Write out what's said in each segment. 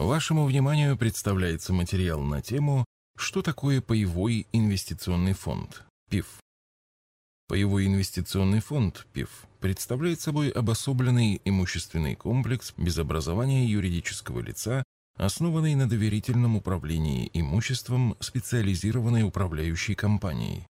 Вашему вниманию представляется материал на тему «Что такое паевой инвестиционный фонд ПИФ?». Паевой инвестиционный фонд ПИФ представляет собой обособленный имущественный комплекс без образования юридического лица, основанный на доверительном управлении имуществом специализированной управляющей компанией.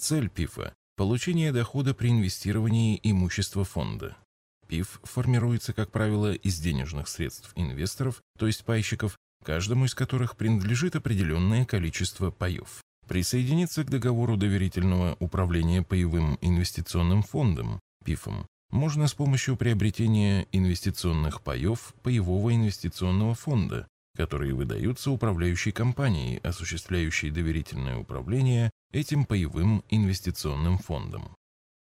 Цель ПИФа – получение дохода при инвестировании имущества фонда. ПИФ формируется, как правило, из денежных средств инвесторов, то есть пайщиков, каждому из которых принадлежит определенное количество паев. Присоединиться к договору доверительного управления паевым инвестиционным фондом, ПИФом, можно с помощью приобретения инвестиционных паев паевого инвестиционного фонда, которые выдаются управляющей компанией, осуществляющей доверительное управление этим паевым инвестиционным фондом.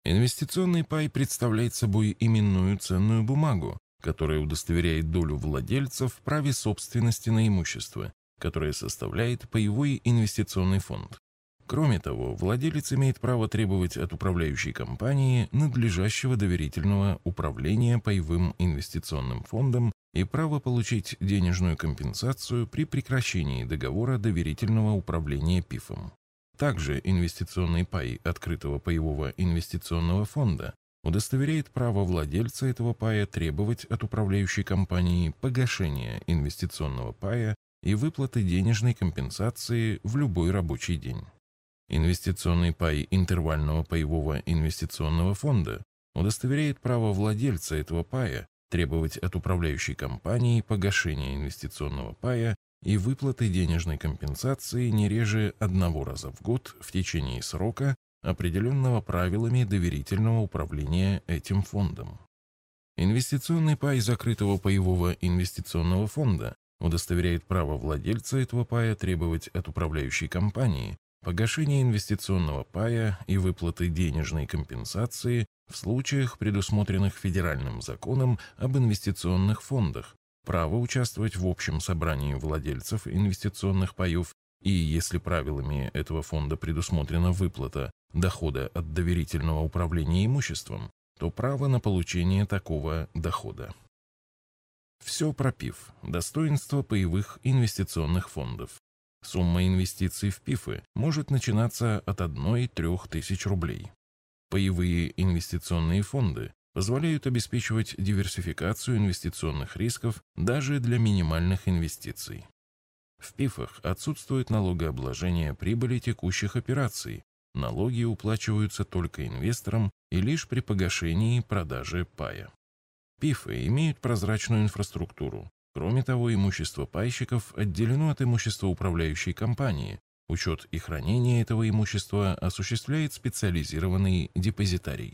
Инвестиционный пай представляет собой именную ценную бумагу, которая удостоверяет долю владельцев в праве собственности на имущество, которое составляет паевой инвестиционный фонд. Кроме того, владелец имеет право требовать от управляющей компании надлежащего доверительного управления паевым инвестиционным фондом и право получить денежную компенсацию при прекращении договора доверительного управления ПИФом. Также инвестиционный пай открытого паевого инвестиционного фонда удостоверяет право владельца этого пая требовать от управляющей компании погашения инвестиционного пая и выплаты денежной компенсации в любой рабочий день. Инвестиционный пай интервального паевого инвестиционного фонда удостоверяет право владельца этого пая требовать от управляющей компании погашения инвестиционного пая и выплаты денежной компенсации не реже одного раза в год в течение срока, определенного правилами доверительного управления этим фондом. Инвестиционный пай закрытого паевого инвестиционного фонда удостоверяет право владельца этого пая требовать от управляющей компании погашения инвестиционного пая и выплаты денежной компенсации в случаях, предусмотренных федеральным законом об инвестиционных фондах, право участвовать в общем собрании владельцев инвестиционных паев и, если правилами этого фонда предусмотрена выплата дохода от доверительного управления имуществом, то право на получение такого дохода. Все пропив. Достоинство паевых инвестиционных фондов. Сумма инвестиций в ПИФы может начинаться от 1-3 тысяч рублей. Паевые инвестиционные фонды позволяют обеспечивать диверсификацию инвестиционных рисков даже для минимальных инвестиций. В ПИФах отсутствует налогообложение прибыли текущих операций, налоги уплачиваются только инвесторам и лишь при погашении продажи пая. ПИФы имеют прозрачную инфраструктуру. Кроме того, имущество пайщиков отделено от имущества управляющей компании. Учет и хранение этого имущества осуществляет специализированный депозитарий.